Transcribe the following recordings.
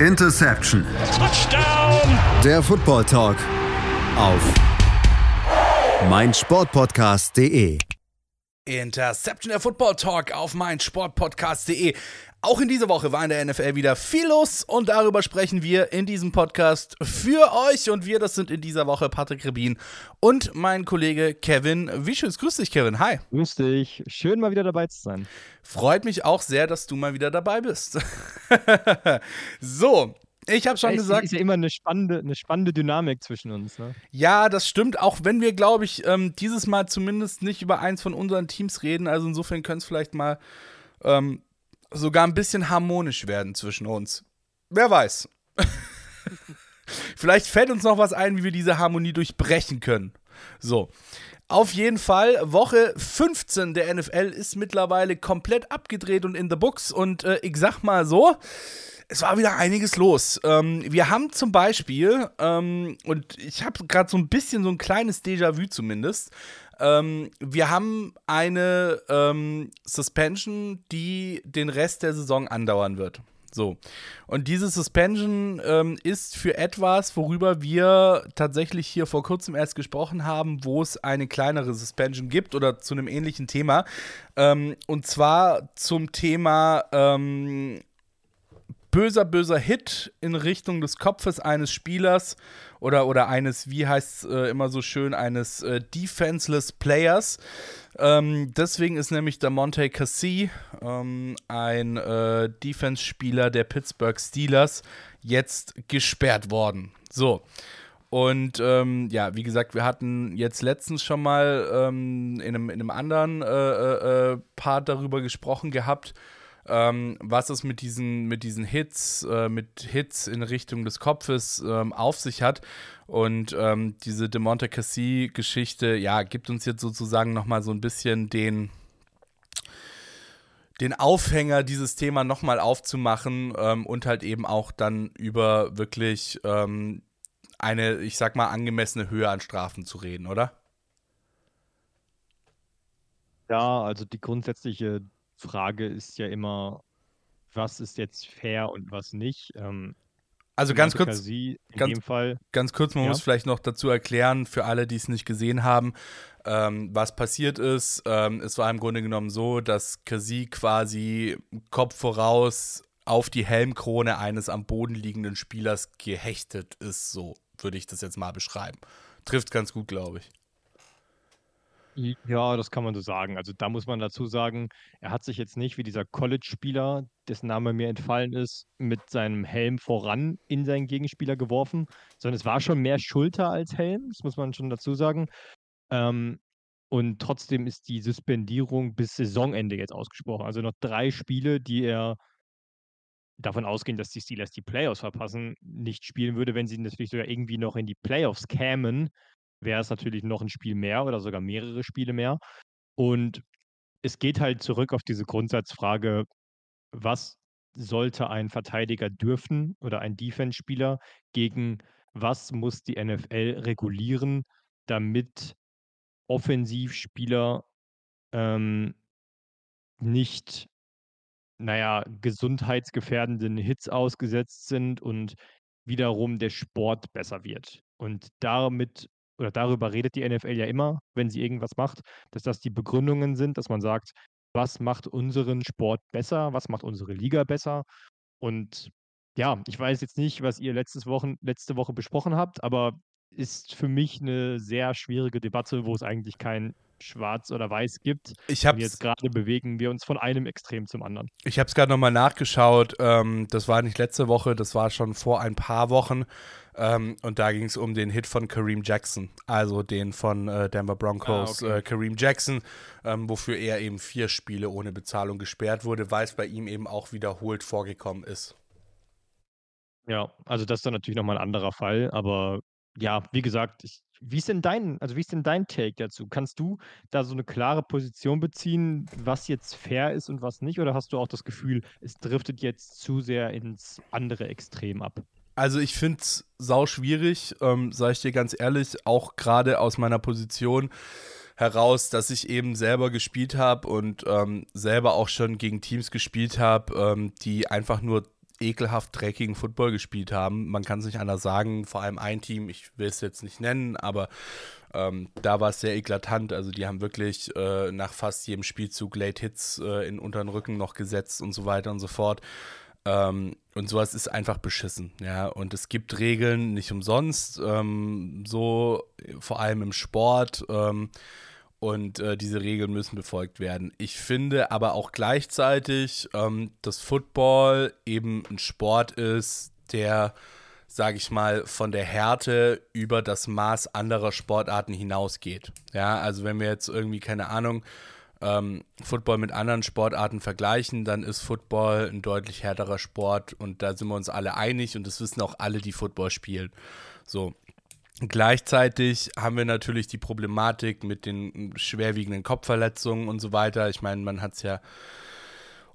Interception. Touchdown. Der Football Talk auf meinsportpodcast.de. Interception der Football Talk auf meinsportpodcast.de. Auch in dieser Woche war in der NFL wieder viel los und darüber sprechen wir in diesem Podcast für euch. Und wir, das sind in dieser Woche Patrick Rebin und mein Kollege Kevin Wischus. Grüß dich, Kevin. Hi. Grüß dich. Schön, mal wieder dabei zu sein. Freut mich auch sehr, dass du mal wieder dabei bist. so, ich habe schon es gesagt. Ist ja immer eine spannende, eine spannende Dynamik zwischen uns. Ne? Ja, das stimmt. Auch wenn wir, glaube ich, ähm, dieses Mal zumindest nicht über eins von unseren Teams reden. Also insofern könnte es vielleicht mal ähm, sogar ein bisschen harmonisch werden zwischen uns. Wer weiß. Vielleicht fällt uns noch was ein, wie wir diese Harmonie durchbrechen können. So. Auf jeden Fall, Woche 15 der NFL ist mittlerweile komplett abgedreht und in the books. Und äh, ich sag mal so, es war wieder einiges los. Ähm, wir haben zum Beispiel, ähm, und ich habe gerade so ein bisschen so ein kleines Déjà-vu zumindest, ähm, wir haben eine ähm, Suspension, die den Rest der Saison andauern wird. So. Und diese Suspension ähm, ist für etwas, worüber wir tatsächlich hier vor kurzem erst gesprochen haben, wo es eine kleinere Suspension gibt oder zu einem ähnlichen Thema. Ähm, und zwar zum Thema ähm, böser, böser Hit in Richtung des Kopfes eines Spielers oder, oder eines, wie heißt es äh, immer so schön, eines äh, defenseless Players. Ähm, deswegen ist nämlich der Monte Cassie, ähm, ein äh, Defense-Spieler der Pittsburgh Steelers, jetzt gesperrt worden. So. Und ähm, ja, wie gesagt, wir hatten jetzt letztens schon mal ähm, in, einem, in einem anderen äh, äh, äh Part darüber gesprochen gehabt, ähm, was es mit diesen, mit diesen Hits, äh, mit Hits in Richtung des Kopfes ähm, auf sich hat. Und ähm, diese DeMonte Cassie-Geschichte, ja, gibt uns jetzt sozusagen nochmal so ein bisschen den, den Aufhänger, dieses Thema nochmal aufzumachen ähm, und halt eben auch dann über wirklich ähm, eine, ich sag mal, angemessene Höhe an Strafen zu reden, oder? Ja, also die grundsätzliche Frage ist ja immer, was ist jetzt fair und was nicht. Ähm, also ganz kurz, in ganz, dem Fall, ganz kurz, man ja. muss vielleicht noch dazu erklären, für alle, die es nicht gesehen haben, ähm, was passiert ist. Ähm, es war im Grunde genommen so, dass Kasi quasi Kopf voraus auf die Helmkrone eines am Boden liegenden Spielers gehechtet ist. So würde ich das jetzt mal beschreiben. Trifft ganz gut, glaube ich. Ja, das kann man so sagen. Also da muss man dazu sagen, er hat sich jetzt nicht wie dieser College-Spieler, dessen Name mir entfallen ist, mit seinem Helm voran in seinen Gegenspieler geworfen, sondern es war schon mehr Schulter als Helm, das muss man schon dazu sagen. Ähm, und trotzdem ist die Suspendierung bis Saisonende jetzt ausgesprochen. Also noch drei Spiele, die er davon ausgehen, dass die Steelers die Playoffs verpassen, nicht spielen würde, wenn sie natürlich sogar irgendwie noch in die Playoffs kämen wäre es natürlich noch ein Spiel mehr oder sogar mehrere Spiele mehr. Und es geht halt zurück auf diese Grundsatzfrage, was sollte ein Verteidiger dürfen oder ein Defense-Spieler gegen was muss die NFL regulieren, damit Offensivspieler ähm, nicht, naja, gesundheitsgefährdenden Hits ausgesetzt sind und wiederum der Sport besser wird. Und damit oder darüber redet die NFL ja immer, wenn sie irgendwas macht, dass das die Begründungen sind, dass man sagt, was macht unseren Sport besser, was macht unsere Liga besser. Und ja, ich weiß jetzt nicht, was ihr letztes Wochen, letzte Woche besprochen habt, aber ist für mich eine sehr schwierige Debatte, wo es eigentlich kein Schwarz oder Weiß gibt. Ich hab's, Und jetzt gerade bewegen wir uns von einem Extrem zum anderen. Ich habe es gerade nochmal nachgeschaut. Ähm, das war nicht letzte Woche, das war schon vor ein paar Wochen. Ähm, und da ging es um den Hit von Kareem Jackson, also den von äh, Denver Broncos ah, okay. äh, Kareem Jackson, ähm, wofür er eben vier Spiele ohne Bezahlung gesperrt wurde, weil es bei ihm eben auch wiederholt vorgekommen ist. Ja, also das ist dann natürlich nochmal ein anderer Fall, aber ja, wie gesagt, ich, wie ist denn dein, also wie ist denn dein Take dazu? Kannst du da so eine klare Position beziehen, was jetzt fair ist und was nicht? Oder hast du auch das Gefühl, es driftet jetzt zu sehr ins andere Extrem ab? Also ich finde es sau schwierig, ähm, sage ich dir ganz ehrlich, auch gerade aus meiner Position heraus, dass ich eben selber gespielt habe und ähm, selber auch schon gegen Teams gespielt habe, ähm, die einfach nur ekelhaft dreckigen Football gespielt haben. Man kann es nicht anders sagen. Vor allem ein Team, ich will es jetzt nicht nennen, aber ähm, da war es sehr eklatant. Also die haben wirklich äh, nach fast jedem Spielzug Late Hits äh, in unteren Rücken noch gesetzt und so weiter und so fort. Ähm, und sowas ist einfach beschissen, ja. Und es gibt Regeln nicht umsonst, ähm, so vor allem im Sport. Ähm, und äh, diese Regeln müssen befolgt werden. Ich finde aber auch gleichzeitig, ähm, dass Football eben ein Sport ist, der, sage ich mal, von der Härte über das Maß anderer Sportarten hinausgeht. Ja, also wenn wir jetzt irgendwie, keine Ahnung, ähm, Football mit anderen Sportarten vergleichen, dann ist Football ein deutlich härterer Sport und da sind wir uns alle einig und das wissen auch alle, die Football spielen. So, Gleichzeitig haben wir natürlich die Problematik mit den schwerwiegenden Kopfverletzungen und so weiter. Ich meine, man hat es ja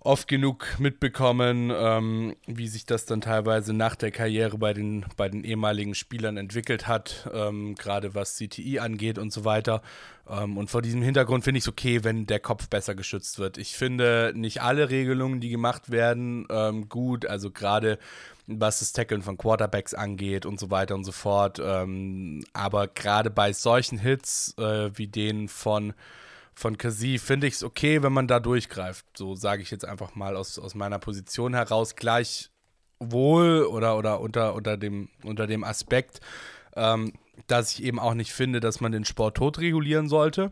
oft genug mitbekommen, ähm, wie sich das dann teilweise nach der Karriere bei den, bei den ehemaligen Spielern entwickelt hat, ähm, gerade was CTI angeht und so weiter. Ähm, und vor diesem Hintergrund finde ich es okay, wenn der Kopf besser geschützt wird. Ich finde nicht alle Regelungen, die gemacht werden, ähm, gut. Also gerade was das Tackeln von Quarterbacks angeht und so weiter und so fort. Ähm, aber gerade bei solchen Hits äh, wie den von von Kasi finde ich es okay, wenn man da durchgreift. So sage ich jetzt einfach mal aus, aus meiner Position heraus gleich wohl oder, oder unter, unter, dem, unter dem Aspekt, ähm, dass ich eben auch nicht finde, dass man den Sport tot regulieren sollte.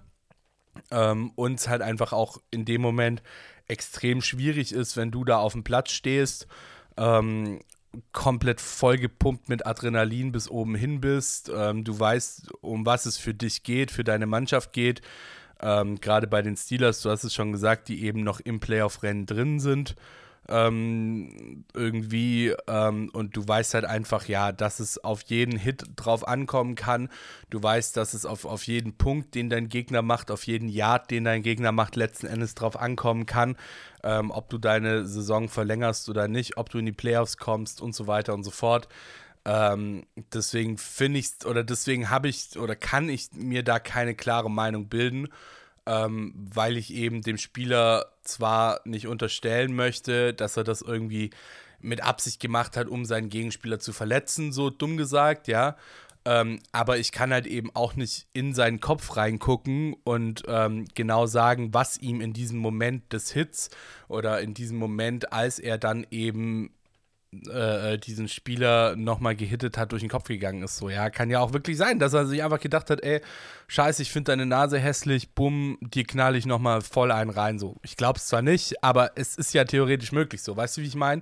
Ähm, und es halt einfach auch in dem Moment extrem schwierig ist, wenn du da auf dem Platz stehst, ähm, komplett vollgepumpt mit Adrenalin bis oben hin bist. Ähm, du weißt, um was es für dich geht, für deine Mannschaft geht. Ähm, Gerade bei den Steelers, du hast es schon gesagt, die eben noch im Playoff-Rennen drin sind. Ähm, irgendwie ähm, und du weißt halt einfach, ja, dass es auf jeden Hit drauf ankommen kann. Du weißt, dass es auf, auf jeden Punkt, den dein Gegner macht, auf jeden Yard, den dein Gegner macht, letzten Endes drauf ankommen kann. Ähm, ob du deine Saison verlängerst oder nicht, ob du in die Playoffs kommst und so weiter und so fort. Ähm, deswegen finde ich oder deswegen habe ich oder kann ich mir da keine klare Meinung bilden, ähm, weil ich eben dem Spieler zwar nicht unterstellen möchte, dass er das irgendwie mit Absicht gemacht hat, um seinen Gegenspieler zu verletzen, so dumm gesagt, ja. Ähm, aber ich kann halt eben auch nicht in seinen Kopf reingucken und ähm, genau sagen, was ihm in diesem Moment des Hits oder in diesem Moment, als er dann eben äh, äh, diesen Spieler nochmal gehittet hat, durch den Kopf gegangen ist. So, ja, kann ja auch wirklich sein, dass er sich einfach gedacht hat, ey, scheiße, ich finde deine Nase hässlich, bumm, die knall ich nochmal voll einen rein. So, ich glaube es zwar nicht, aber es ist ja theoretisch möglich so. Weißt du, wie ich meine?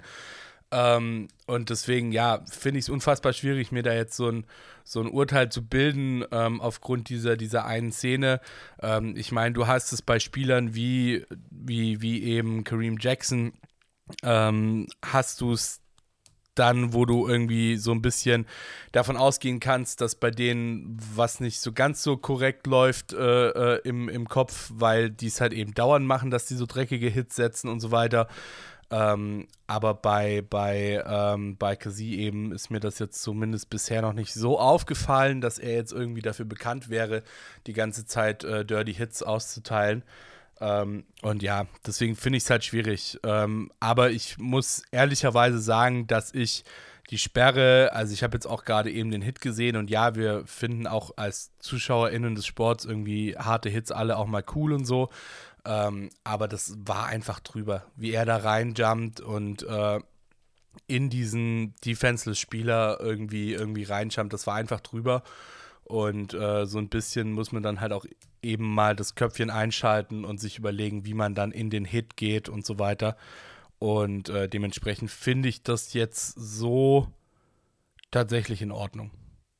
Ähm, und deswegen, ja, finde ich es unfassbar schwierig, mir da jetzt so ein, so ein Urteil zu bilden ähm, aufgrund dieser, dieser einen Szene. Ähm, ich meine, du hast es bei Spielern wie, wie, wie eben Kareem Jackson, ähm, hast du es dann, wo du irgendwie so ein bisschen davon ausgehen kannst, dass bei denen was nicht so ganz so korrekt läuft äh, äh, im, im Kopf, weil die es halt eben dauernd machen, dass die so dreckige Hits setzen und so weiter. Ähm, aber bei, bei, ähm, bei Kasi eben ist mir das jetzt zumindest bisher noch nicht so aufgefallen, dass er jetzt irgendwie dafür bekannt wäre, die ganze Zeit äh, Dirty Hits auszuteilen. Ähm, und ja, deswegen finde ich es halt schwierig. Ähm, aber ich muss ehrlicherweise sagen, dass ich die Sperre, also ich habe jetzt auch gerade eben den Hit gesehen und ja, wir finden auch als ZuschauerInnen des Sports irgendwie harte Hits alle auch mal cool und so. Ähm, aber das war einfach drüber, wie er da reinjumpt und äh, in diesen Defenseless-Spieler irgendwie, irgendwie reinjumpt, das war einfach drüber. Und äh, so ein bisschen muss man dann halt auch eben mal das Köpfchen einschalten und sich überlegen, wie man dann in den Hit geht und so weiter. Und äh, dementsprechend finde ich das jetzt so tatsächlich in Ordnung.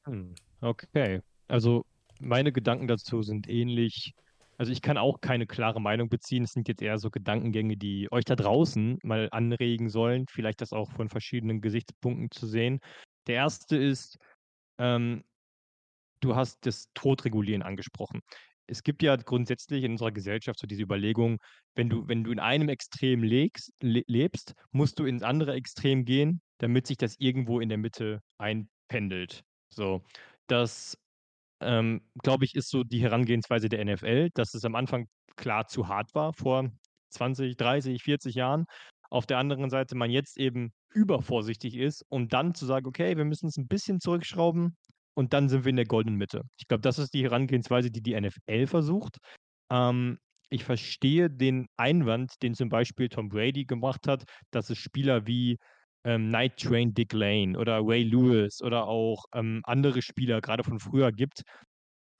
Hm, okay. Also meine Gedanken dazu sind ähnlich. Also ich kann auch keine klare Meinung beziehen. Es sind jetzt eher so Gedankengänge, die euch da draußen mal anregen sollen, vielleicht das auch von verschiedenen Gesichtspunkten zu sehen. Der erste ist, ähm, du hast das Todregulieren angesprochen. Es gibt ja grundsätzlich in unserer Gesellschaft so diese Überlegung, wenn du, wenn du in einem Extrem legst, le lebst, musst du ins andere Extrem gehen, damit sich das irgendwo in der Mitte einpendelt. So, das, ähm, glaube ich, ist so die Herangehensweise der NFL, dass es am Anfang klar zu hart war vor 20, 30, 40 Jahren. Auf der anderen Seite man jetzt eben übervorsichtig ist, um dann zu sagen, okay, wir müssen es ein bisschen zurückschrauben und dann sind wir in der goldenen Mitte. Ich glaube, das ist die Herangehensweise, die die NFL versucht. Ähm, ich verstehe den Einwand, den zum Beispiel Tom Brady gemacht hat, dass es Spieler wie ähm, Night Train Dick Lane oder Ray Lewis oder auch ähm, andere Spieler, gerade von früher gibt,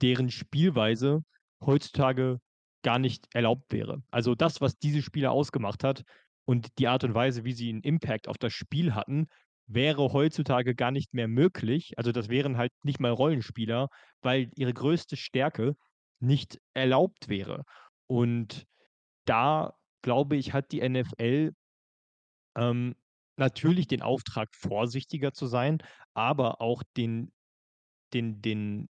deren Spielweise heutzutage gar nicht erlaubt wäre. Also das, was diese Spieler ausgemacht hat und die Art und Weise, wie sie einen Impact auf das Spiel hatten, wäre heutzutage gar nicht mehr möglich. Also das wären halt nicht mal Rollenspieler, weil ihre größte Stärke nicht erlaubt wäre. Und da, glaube ich, hat die NFL ähm, natürlich den Auftrag, vorsichtiger zu sein, aber auch den, den, den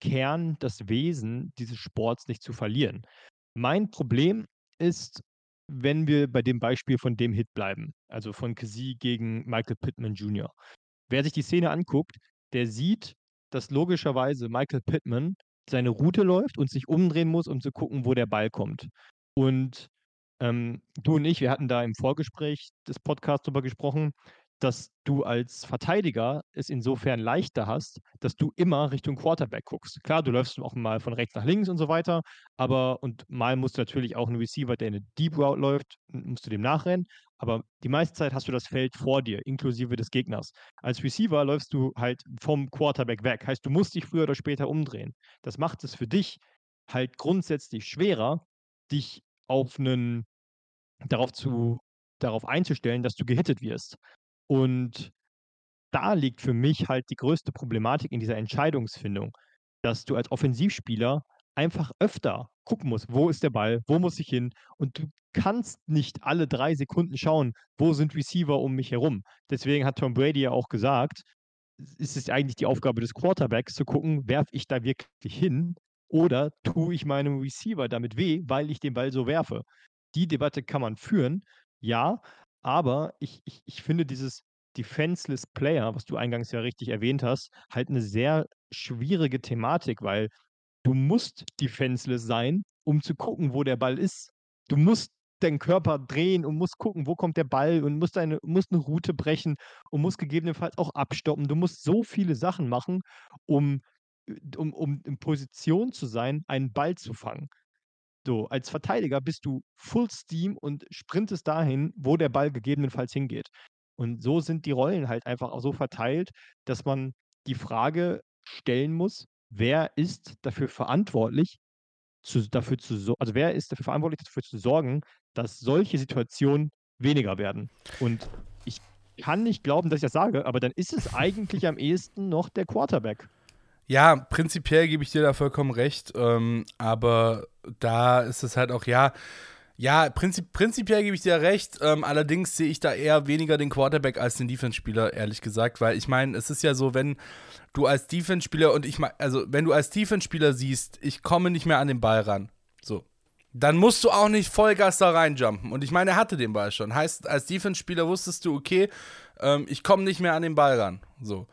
Kern, das Wesen dieses Sports nicht zu verlieren. Mein Problem ist, wenn wir bei dem Beispiel von dem Hit bleiben, also von Kazee gegen Michael Pittman Jr. Wer sich die Szene anguckt, der sieht, dass logischerweise Michael Pittman seine Route läuft und sich umdrehen muss, um zu gucken, wo der Ball kommt. Und ähm, du und ich, wir hatten da im Vorgespräch des Podcasts darüber gesprochen, dass du als Verteidiger es insofern leichter hast, dass du immer Richtung Quarterback guckst. Klar, du läufst auch mal von rechts nach links und so weiter, aber und mal musst du natürlich auch einen Receiver, der eine Deep Route läuft, musst du dem nachrennen, aber die meiste Zeit hast du das Feld vor dir, inklusive des Gegners. Als Receiver läufst du halt vom Quarterback weg, heißt, du musst dich früher oder später umdrehen. Das macht es für dich halt grundsätzlich schwerer, dich auf einen darauf zu darauf einzustellen, dass du gehittet wirst. Und da liegt für mich halt die größte Problematik in dieser Entscheidungsfindung, dass du als Offensivspieler einfach öfter gucken musst, wo ist der Ball, wo muss ich hin und du kannst nicht alle drei Sekunden schauen, wo sind Receiver um mich herum. Deswegen hat Tom Brady ja auch gesagt, ist es eigentlich die Aufgabe des Quarterbacks zu gucken, werfe ich da wirklich hin oder tue ich meinem Receiver damit weh, weil ich den Ball so werfe. Die Debatte kann man führen, ja, aber ich, ich, ich finde dieses Defenseless Player, was du eingangs ja richtig erwähnt hast, halt eine sehr schwierige Thematik, weil du musst defenseless sein, um zu gucken, wo der Ball ist. Du musst deinen Körper drehen und musst gucken, wo kommt der Ball und musst, eine, musst eine Route brechen und musst gegebenenfalls auch abstoppen. Du musst so viele Sachen machen, um, um, um in Position zu sein, einen Ball zu fangen. So, als Verteidiger bist du Full Steam und sprintest dahin, wo der Ball gegebenenfalls hingeht. Und so sind die Rollen halt einfach auch so verteilt, dass man die Frage stellen muss, wer ist dafür verantwortlich, zu, dafür zu, also wer ist dafür verantwortlich, dafür zu sorgen, dass solche Situationen weniger werden. Und ich kann nicht glauben, dass ich das sage, aber dann ist es eigentlich am ehesten noch der Quarterback. Ja, prinzipiell gebe ich dir da vollkommen recht, ähm, aber da ist es halt auch, ja, ja, prinzip, prinzipiell gebe ich dir recht, ähm, allerdings sehe ich da eher weniger den Quarterback als den Defense-Spieler, ehrlich gesagt, weil ich meine, es ist ja so, wenn du als Defense-Spieler und ich meine, also wenn du als Defense-Spieler siehst, ich komme nicht mehr an den Ball ran, so, dann musst du auch nicht Vollgas da reinjumpen. Und ich meine, er hatte den Ball schon. Heißt, als Defense-Spieler wusstest du, okay, ähm, ich komme nicht mehr an den Ball ran, so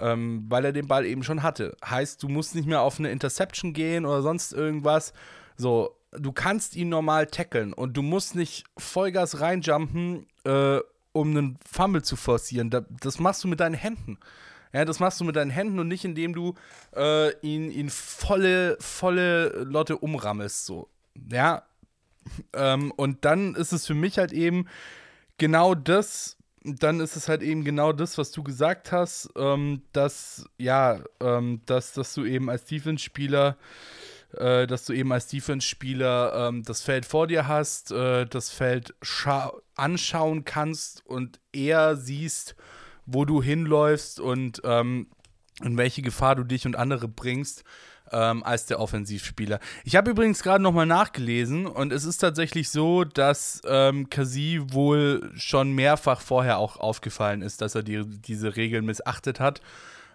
ähm, weil er den Ball eben schon hatte. Heißt, du musst nicht mehr auf eine Interception gehen oder sonst irgendwas. So, du kannst ihn normal tackeln und du musst nicht Vollgas reinjumpen, äh, um einen Fumble zu forcieren. das machst du mit deinen Händen. Ja, das machst du mit deinen Händen und nicht, indem du äh, ihn, ihn volle, volle Lotte umrammelst. So. Ja. Ähm, und dann ist es für mich halt eben genau das, dann ist es halt eben genau das, was du gesagt hast, ähm, dass, ja, ähm, dass, dass du eben als Defense-Spieler, äh, dass du eben als Defense-Spieler ähm, das Feld vor dir hast, äh, das Feld anschauen kannst und eher siehst, wo du hinläufst und ähm, in welche Gefahr du dich und andere bringst ähm, als der Offensivspieler. Ich habe übrigens gerade nochmal nachgelesen und es ist tatsächlich so, dass ähm, Kasi wohl schon mehrfach vorher auch aufgefallen ist, dass er die, diese Regeln missachtet hat.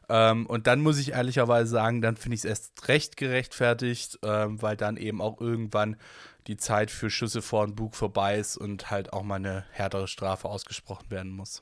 Ähm, und dann muss ich ehrlicherweise sagen, dann finde ich es erst recht gerechtfertigt, ähm, weil dann eben auch irgendwann die Zeit für Schüsse vor den Bug vorbei ist und halt auch mal eine härtere Strafe ausgesprochen werden muss.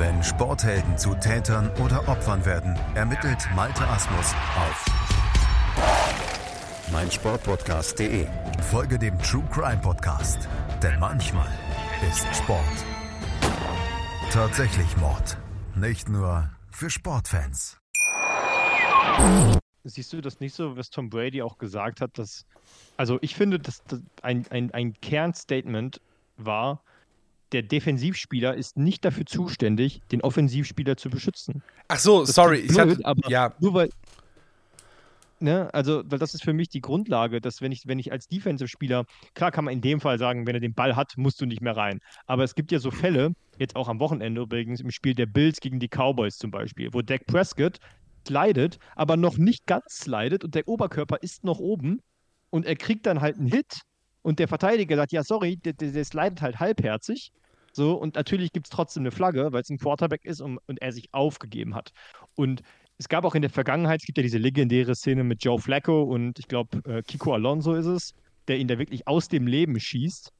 Wenn Sporthelden zu Tätern oder Opfern werden, ermittelt Malte Asmus auf meinsportpodcast.de. Folge dem True Crime Podcast, denn manchmal ist Sport tatsächlich Mord. Nicht nur für Sportfans. Siehst du das nicht so, was Tom Brady auch gesagt hat, dass, also ich finde, dass das ein, ein, ein Kernstatement war, der Defensivspieler ist nicht dafür zuständig, den Offensivspieler zu beschützen. Ach so, Das sorry. klingt Ich hatte, blöd, aber ja, nur weil. Ne, also, weil das ist für mich die Grundlage, dass wenn ich, wenn ich als Defensive-Spieler, klar kann man in dem Fall sagen, wenn er den Ball hat, musst du nicht mehr rein. Aber es gibt ja so Fälle, jetzt auch am Wochenende übrigens, im Spiel der Bills gegen die Cowboys zum Beispiel, wo Dak Prescott slidet, aber noch nicht ganz slidet und der Oberkörper ist noch oben und er kriegt dann halt einen Hit und der Verteidiger sagt, ja, sorry, der, der slidet halt halbherzig. So, und natürlich gibt es trotzdem eine Flagge, weil es ein Quarterback ist und, und er sich aufgegeben hat. Und es gab auch in der Vergangenheit, es gibt ja diese legendäre Szene mit Joe Flacco und ich glaube, äh, Kiko Alonso ist es, der ihn da wirklich aus dem Leben schießt.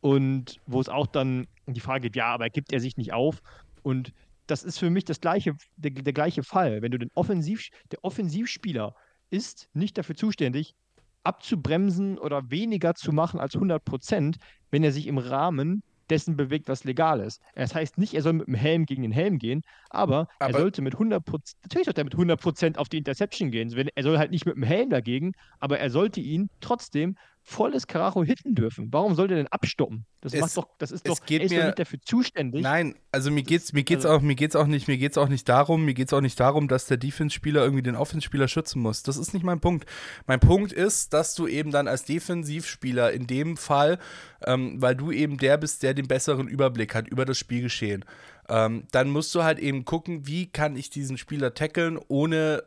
Und wo es auch dann die Frage gibt, ja, aber gibt er sich nicht auf? Und das ist für mich das gleiche, der, der gleiche Fall. Wenn du den Offensiv, der Offensivspieler ist nicht dafür zuständig, abzubremsen oder weniger zu machen als 100 Prozent, wenn er sich im Rahmen dessen bewegt, was legal ist. Das heißt nicht, er soll mit dem Helm gegen den Helm gehen, aber, er Aber- sollte mit 100 Prozent, natürlich sollte er mit 100 Prozent auf die Interception gehen. Wenn, er soll halt nicht mit dem Helm dagegen, aber er sollte ihn trotzdem volles Karacho hitten dürfen. Warum sollte er denn abstoppen? Das Es- macht doch, das ist doch, geht ist doch mir- nicht dafür zuständig. Nein, also mir geht's, mir geht's also- auch, mir geht's auch nicht, mir geht's auch nicht darum, mir geht's auch nicht darum, dass der Defense-Spieler irgendwie den Offense-Spieler schützen muss. Das ist nicht mein Punkt. Mein Punkt ist, dass du eben dann als Defensivspieler in dem Fall, ähm, weil du eben der bist, der den besseren Überblick hat über das Spielgeschehen, ähm, dann musst du halt eben gucken, wie kann ich diesen Spieler tackeln, ohne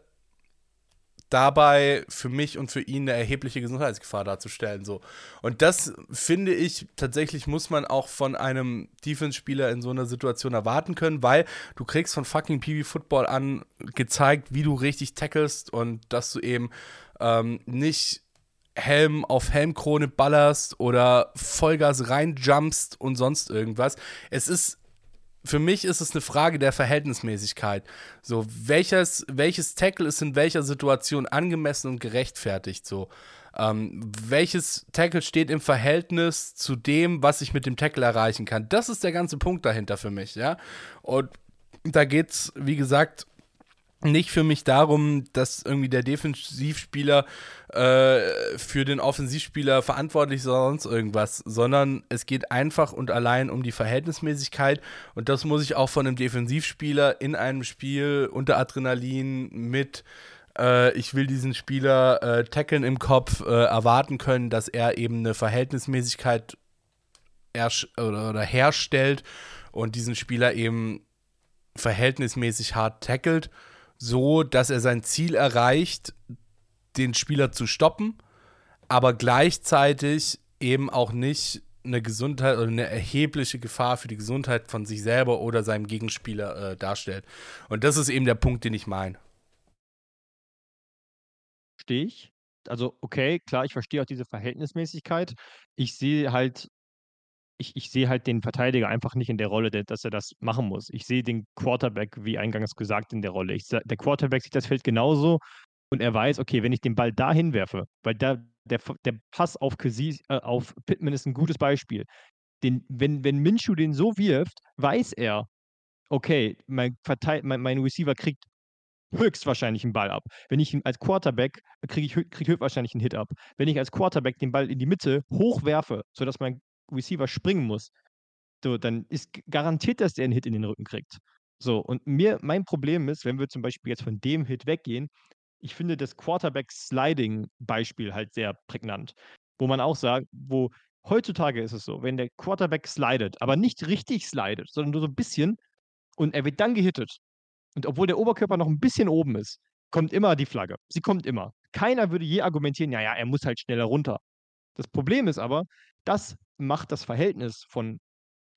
dabei für mich und für ihn eine erhebliche Gesundheitsgefahr darzustellen. So. Und das finde ich, tatsächlich muss man auch von einem Defense-Spieler in so einer Situation erwarten können, weil du kriegst von fucking PB Football an gezeigt, wie du richtig tackelst und dass du eben ähm, nicht Helm auf Helmkrone ballerst oder Vollgas reinjumpst und sonst irgendwas. Es ist für mich ist es eine Frage der Verhältnismäßigkeit. So, welches, welches Tackle ist in welcher Situation angemessen und gerechtfertigt? So, ähm, welches Tackle steht im Verhältnis zu dem, was ich mit dem Tackle erreichen kann? Das ist der ganze Punkt dahinter für mich, ja. Und da geht's, wie gesagt, nicht für mich darum, dass irgendwie der Defensivspieler äh, für den Offensivspieler verantwortlich ist oder sonst irgendwas, sondern es geht einfach und allein um die Verhältnismäßigkeit. Und das muss ich auch von einem Defensivspieler in einem Spiel unter Adrenalin mit äh, ich will diesen Spieler äh, tackeln im Kopf äh, erwarten können, dass er eben eine Verhältnismäßigkeit oder, oder herstellt und diesen Spieler eben verhältnismäßig hart tackelt, so dass er sein Ziel erreicht, den Spieler zu stoppen, aber gleichzeitig eben auch nicht eine Gesundheit oder eine erhebliche Gefahr für die Gesundheit von sich selber oder seinem Gegenspieler äh, darstellt. Und das ist eben der Punkt, den ich meine. Verstehe ich. Also, okay, klar, ich verstehe auch diese Verhältnismäßigkeit. Ich sehe halt, ich, ich sehe halt den Verteidiger einfach nicht in der Rolle, dass er das machen muss. Ich sehe den Quarterback, wie eingangs gesagt, in der Rolle. Ich, der Quarterback sieht das Feld genauso und er weiß, okay, wenn ich den Ball dahin werfe, weil da, der, der Pass auf, Kesi, äh, auf Pittman ist ein gutes Beispiel. Den, wenn, wenn Minshew den so wirft, weiß er, okay, mein, Verteid mein, mein Receiver kriegt höchstwahrscheinlich einen Ball ab. Wenn ich ihn als Quarterback kriege ich krieg höchstwahrscheinlich einen Hit ab. Wenn ich als Quarterback den Ball in die Mitte hochwerfe, sodass mein Receiver springen muss, so, dann ist garantiert, dass der einen Hit in den Rücken kriegt. So, und mir, mein Problem ist, wenn wir zum Beispiel jetzt von dem Hit weggehen, ich finde das Quarterback-Sliding-Beispiel halt sehr prägnant. Wo man auch sagt, wo heutzutage ist es so, wenn der Quarterback slidet, aber nicht richtig slidet, sondern nur so ein bisschen und er wird dann gehittet. Und obwohl der Oberkörper noch ein bisschen oben ist, kommt immer die Flagge. Sie kommt immer. Keiner würde je argumentieren, ja, ja, er muss halt schneller runter. Das Problem ist aber, das macht das Verhältnis von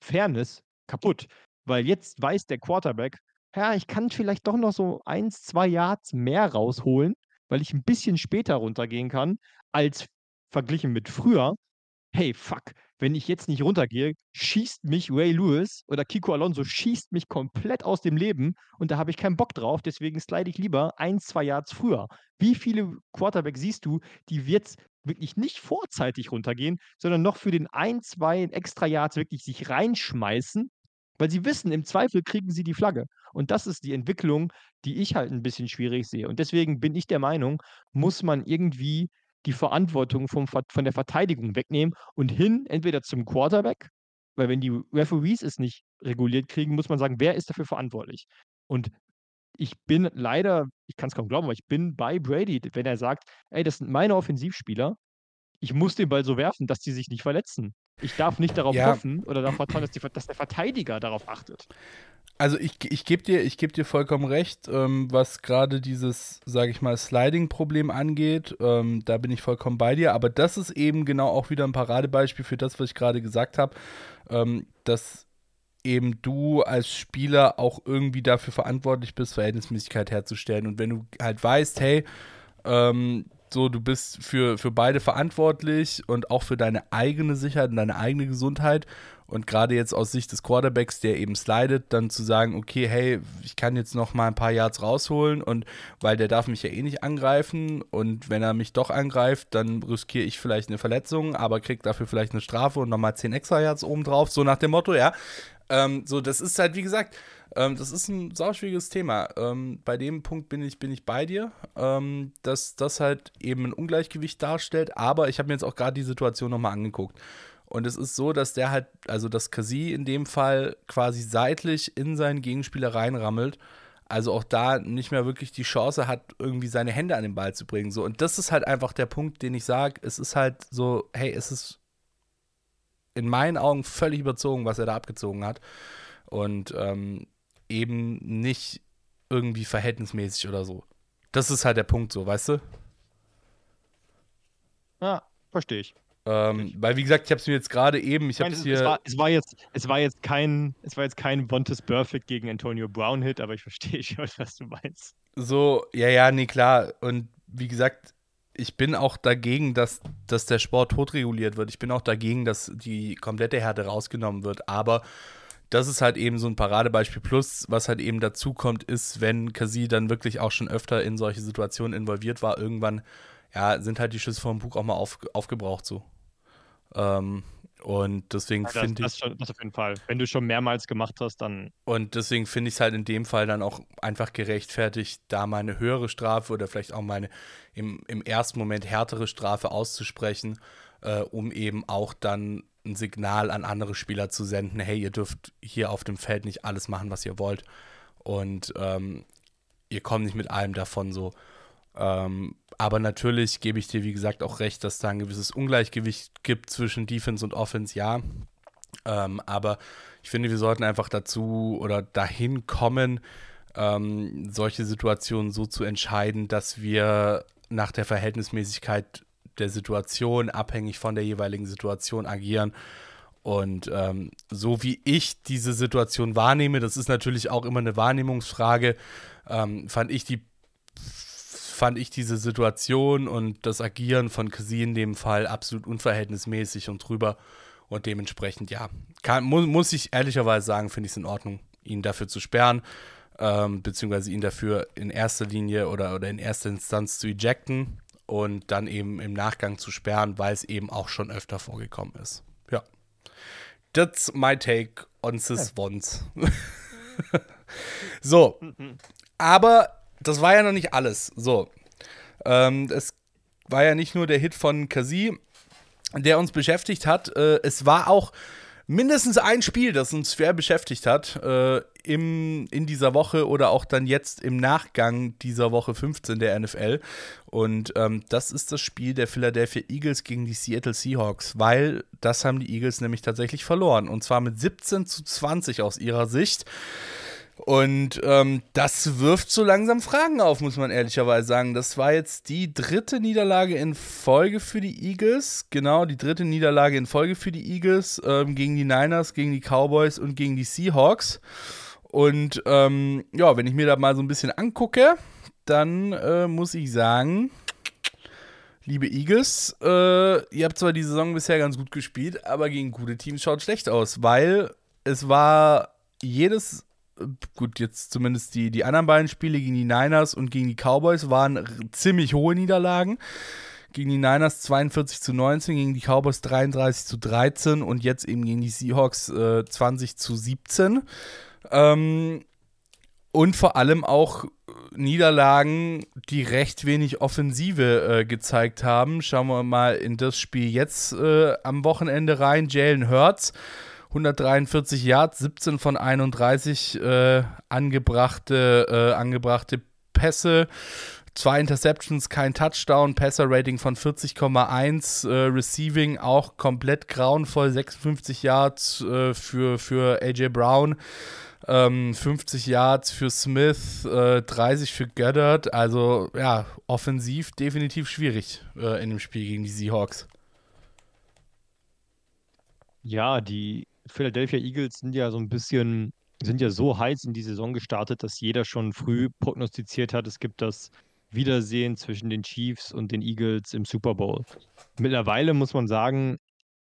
Fairness kaputt, weil jetzt weiß der Quarterback, ja, ich kann vielleicht doch noch so eins, zwei Yards mehr rausholen, weil ich ein bisschen später runtergehen kann, als verglichen mit früher. Hey, fuck, wenn ich jetzt nicht runtergehe, schießt mich Ray Lewis oder Kiko Alonso schießt mich komplett aus dem Leben und da habe ich keinen Bock drauf, deswegen slide ich lieber ein, zwei Yards früher. Wie viele Quarterbacks siehst du, die jetzt wirklich nicht vorzeitig runtergehen, sondern noch für den ein, zwei extra Yards wirklich sich reinschmeißen, weil sie wissen, im Zweifel kriegen sie die Flagge. Und das ist die Entwicklung, die ich halt ein bisschen schwierig sehe. Und deswegen bin ich der Meinung, muss man irgendwie die Verantwortung vom, von der Verteidigung wegnehmen und hin entweder zum Quarterback, weil wenn die Referees es nicht reguliert kriegen, muss man sagen, wer ist dafür verantwortlich? Und ich bin leider, ich kann es kaum glauben, aber ich bin bei Brady, wenn er sagt, ey, das sind meine Offensivspieler, ich muss den Ball so werfen, dass die sich nicht verletzen. Ich darf nicht darauf ja. hoffen oder darauf vertrauen, dass, die, dass, der Verteidiger darauf achtet. Also ich, ich gebe dir, geb dir vollkommen recht, ähm, was gerade dieses, sage ich mal, Sliding-Problem angeht. Ähm, da bin ich vollkommen bei dir. Aber das ist eben genau auch wieder ein Paradebeispiel für das, was ich gerade gesagt habe, ähm, dass eben du als Spieler auch irgendwie dafür verantwortlich bist, Verhältnismäßigkeit herzustellen. Und wenn du halt weißt, hey, ähm, so, du bist für, für beide verantwortlich und auch für deine eigene Sicherheit und deine eigene Gesundheit. Und gerade jetzt aus Sicht des Quarterbacks, der eben slidet, dann zu sagen, okay, hey, ich kann jetzt noch mal ein paar Yards rausholen und weil der darf mich ja eh nicht angreifen und wenn er mich doch angreift, dann riskiere ich vielleicht eine Verletzung, aber krieg dafür vielleicht eine Strafe und nochmal 10 extra Yards obendrauf, so nach dem Motto, ja. Ähm, so, das ist halt, wie gesagt, ähm, das ist ein sauschwieriges Thema. Ähm, bei dem Punkt bin ich, bin ich bei dir, ähm, dass das halt eben ein Ungleichgewicht darstellt. Aber ich habe mir jetzt auch gerade die Situation nochmal angeguckt. Und es ist so, dass der halt, also dass Kasi in dem Fall quasi seitlich in seinen Gegenspieler reinrammelt. Also auch da nicht mehr wirklich die Chance hat, irgendwie seine Hände an den Ball zu bringen. So, und das ist halt einfach der Punkt, den ich sage. Es ist halt so, hey, es ist in meinen Augen völlig überzogen, was er da abgezogen hat. Und ähm, eben nicht irgendwie verhältnismäßig oder so. Das ist halt der Punkt so, weißt du? Ja, verstehe ich. Ähm, weil wie gesagt, ich habe es mir jetzt gerade eben, ich habe es hier. Es war, es war, jetzt, es war jetzt kein, es war jetzt kein Bontes Perfect gegen Antonio Brown Hit, aber ich verstehe schon, was du meinst. So, ja, ja, nee, klar. Und wie gesagt, ich bin auch dagegen, dass, dass der Sport totreguliert wird. Ich bin auch dagegen, dass die komplette Härte rausgenommen wird. Aber das ist halt eben so ein Paradebeispiel. Plus, was halt eben dazu kommt, ist, wenn Kasi dann wirklich auch schon öfter in solche Situationen involviert war, irgendwann, ja, sind halt die Schüsse vom Buch auch mal auf, aufgebraucht so. Ähm, und deswegen ja, finde ich. Das, das auf jeden Fall. Wenn du schon mehrmals gemacht hast, dann. Und deswegen finde ich es halt in dem Fall dann auch einfach gerechtfertigt, da mal eine höhere Strafe oder vielleicht auch mal eine im, im ersten Moment härtere Strafe auszusprechen, äh, um eben auch dann ein Signal an andere Spieler zu senden, hey, ihr dürft hier auf dem Feld nicht alles machen, was ihr wollt. Und ähm, ihr kommt nicht mit allem davon so. Ähm, aber natürlich gebe ich dir, wie gesagt, auch recht, dass da ein gewisses Ungleichgewicht gibt zwischen Defense und Offense, ja. Ähm, aber ich finde, wir sollten einfach dazu oder dahin kommen, ähm, solche Situationen so zu entscheiden, dass wir nach der Verhältnismäßigkeit der Situation, abhängig von der jeweiligen Situation agieren. Und ähm, so wie ich diese Situation wahrnehme, das ist natürlich auch immer eine Wahrnehmungsfrage, ähm, fand ich die fand ich diese Situation und das Agieren von Kasi in dem Fall absolut unverhältnismäßig und drüber. Und dementsprechend, ja, kann, muss, muss ich ehrlicherweise sagen, finde ich es in Ordnung, ihn dafür zu sperren, ähm, beziehungsweise ihn dafür in erster Linie oder, oder in erster Instanz zu ejecten und dann eben im Nachgang zu sperren, weil es eben auch schon öfter vorgekommen ist. Ja. That's my take on this ja. once. so. Aber das war ja noch nicht alles. So. Ähm, es war ja nicht nur der Hit von Kasi, der uns beschäftigt hat. Äh, es war auch mindestens ein Spiel, das uns schwer beschäftigt hat, äh, im, in dieser Woche oder auch dann jetzt im Nachgang dieser Woche 15 der NFL. Und ähm, das ist das Spiel der Philadelphia Eagles gegen die Seattle Seahawks, weil das haben die Eagles nämlich tatsächlich verloren. Und zwar mit 17 zu 20 aus ihrer Sicht. Und ähm, das wirft so langsam Fragen auf, muss man ehrlicherweise sagen. Das war jetzt die dritte Niederlage in Folge für die Eagles. Genau, die dritte Niederlage in Folge für die Eagles ähm, gegen die Niners, gegen die Cowboys und gegen die Seahawks. Und ähm, ja, wenn ich mir da mal so ein bisschen angucke, dann äh, muss ich sagen, liebe Eagles, äh, ihr habt zwar die Saison bisher ganz gut gespielt, aber gegen gute Teams schaut schlecht aus, weil es war jedes, gut, jetzt zumindest die, die anderen beiden Spiele gegen die Niners und gegen die Cowboys waren ziemlich hohe Niederlagen. Gegen die Niners 42 zu 19, gegen die Cowboys 33 zu 13 und jetzt eben gegen die Seahawks äh, 20 zu 17. Ähm, und vor allem auch Niederlagen, die recht wenig Offensive äh, gezeigt haben. Schauen wir mal in das Spiel jetzt äh, am Wochenende rein. Jalen Hurts, 143 Yards, 17 von 31 äh, angebrachte, äh, angebrachte Pässe. Zwei Interceptions, kein Touchdown, Passer-Rating von 40,1, äh, Receiving auch komplett grauenvoll, 56 Yards äh, für, für AJ Brown ähm, 50 Yards für Smith, äh, 30 für Goddard. Also ja, offensiv definitiv schwierig äh, in dem Spiel gegen die Seahawks. Ja, die Philadelphia Eagles sind ja so ein bisschen, sind ja so heiß in die Saison gestartet, dass jeder schon früh prognostiziert hat, es gibt das Wiedersehen zwischen den Chiefs und den Eagles im Super Bowl. Mittlerweile muss man sagen,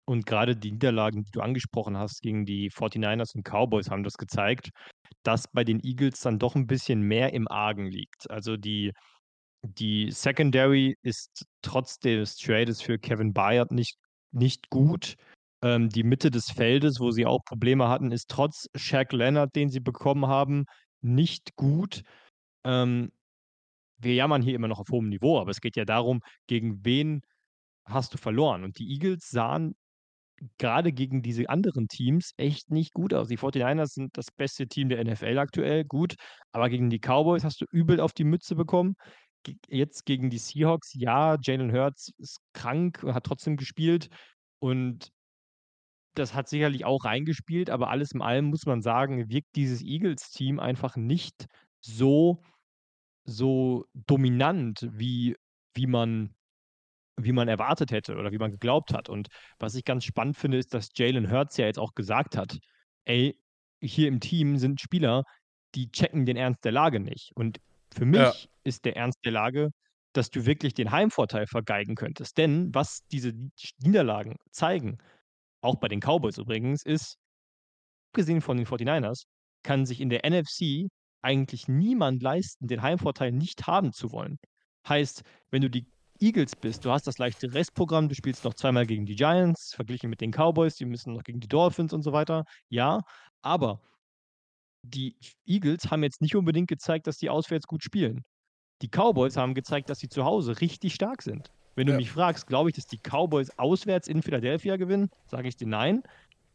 und gerade die Niederlagen, die du angesprochen hast gegen die 49ers und Cowboys haben das gezeigt, dass bei den Eagles dann doch ein bisschen mehr im Argen liegt. Also die die Secondary ist trotz des Trades für Kevin Byard nicht nicht gut. Ähm, die Mitte des Feldes, wo sie auch Probleme hatten, ist trotz Shaq Leonard, den sie bekommen haben, nicht gut. Ähm, wir jammern hier immer noch auf hohem Niveau, aber es geht ja darum, gegen wen hast du verloren? Und die Eagles sahen gerade gegen diese anderen Teams echt nicht gut aus. Die 49ers sind das beste Team der NFL aktuell, gut, aber gegen die Cowboys hast du übel auf die Mütze bekommen. Jetzt gegen die Seahawks, ja, Jalen Hurts ist krank, hat trotzdem gespielt und das hat sicherlich auch reingespielt, aber alles in allem muss man sagen, wirkt dieses Eagles-Team einfach nicht so so dominant, wie wie man wie man erwartet hätte oder wie man geglaubt hat. Und was ich ganz spannend finde, ist, dass Jalen Hurts ja jetzt auch gesagt hat: „Ey, hier im Team sind Spieler, die checken den Ernst der Lage nicht.“ Und für mich Ja. ist der Ernst der Lage, dass du wirklich den Heimvorteil vergeigen könntest. Denn was diese Niederlagen zeigen, auch bei den Cowboys übrigens, ist abgesehen von den 49ers, kann sich in der NFC eigentlich niemand leisten, den Heimvorteil nicht haben zu wollen. Heißt, wenn du die Eagles bist, du hast das leichte Restprogramm, du spielst noch zweimal gegen die Giants, verglichen mit den Cowboys, die müssen noch gegen die Dolphins und so weiter. Ja, aber die Eagles haben jetzt nicht unbedingt gezeigt, dass die auswärts gut spielen. Die Cowboys haben gezeigt, dass sie zu Hause richtig stark sind. Wenn du Ja. mich fragst, glaube ich, dass die Cowboys auswärts in Philadelphia gewinnen, sage ich dir nein.